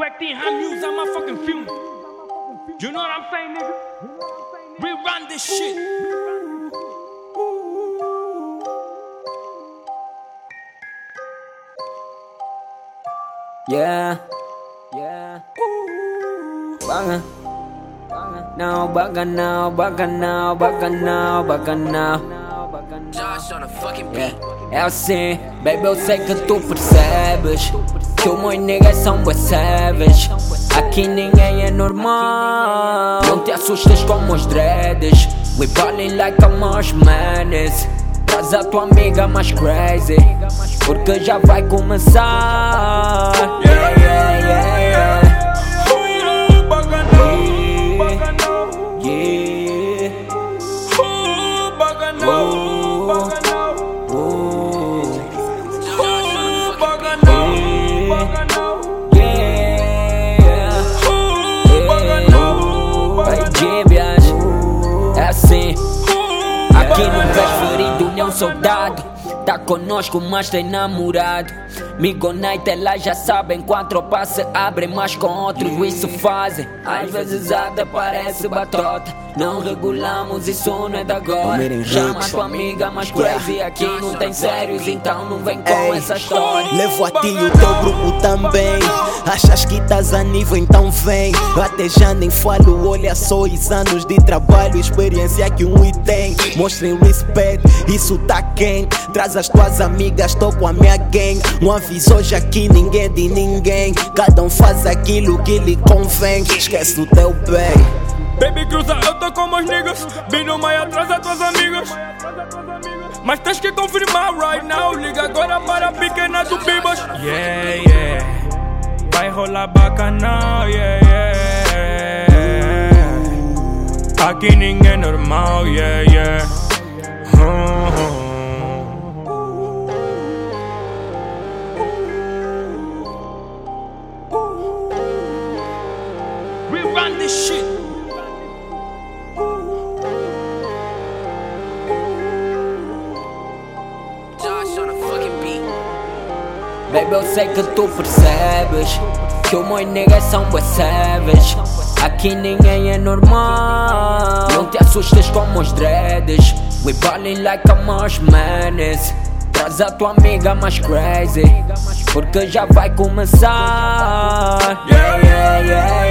Quack tem Hamills on my fucking film. You know what I'm saying, nigga? Rerun this shit. Yeah, yeah. Baga, now, baga now, baga now, baga now, baga now. Josh on a fucking Yeah. beat. É assim, baby, eu sei que tu percebes Que o meu niggas são bué savage. Aqui ninguém é normal. Não te assustes com os dreads. We ballin' like a marsh Traz a tua amiga mais crazy. Porque já vai começar. yeah, assim Aqui no preferido, nenhum soldado Tá conosco, mas tem namorado Migo Night, elas já sabem Quando tropa se abrem, mas com outros. Isso fazem. Às vezes até parece batota. Não regulamos, isso não é de agora. Chama tua amiga mais crazy Aqui não tem sérios, então não vem com Ei, essa história. Levo a ti e o teu grupo também. Achas que estás a nível, então vem. Eu até já nem falo, olha só os anos de trabalho, experiência que um e tem. Mostrem respeito, isso tá quente. Traz as tuas amigas, tô com a minha gang. Um aviso hoje aqui, ninguém é de ninguém. Cada um faz aquilo que lhe convém. Esquece o teu bem. Baby cruza, eu tô com meus niggas. No meio atrás das tuas amigas. Mas tens que confirmar right now. Liga agora para a pequena do Bibas. Yeah, yeah. Vai rolar bacanal, yeah, yeah. Aqui ninguém é normal, yeah, yeah. Rerun this shit. Baby, eu sei que tu percebes Que o meu niggas são savage. Aqui ninguém é normal. Não te assustes com os dreads. We ballin' like a marsh Traz a tua amiga mais crazy. Porque já vai começar. Yeah, yeah, yeah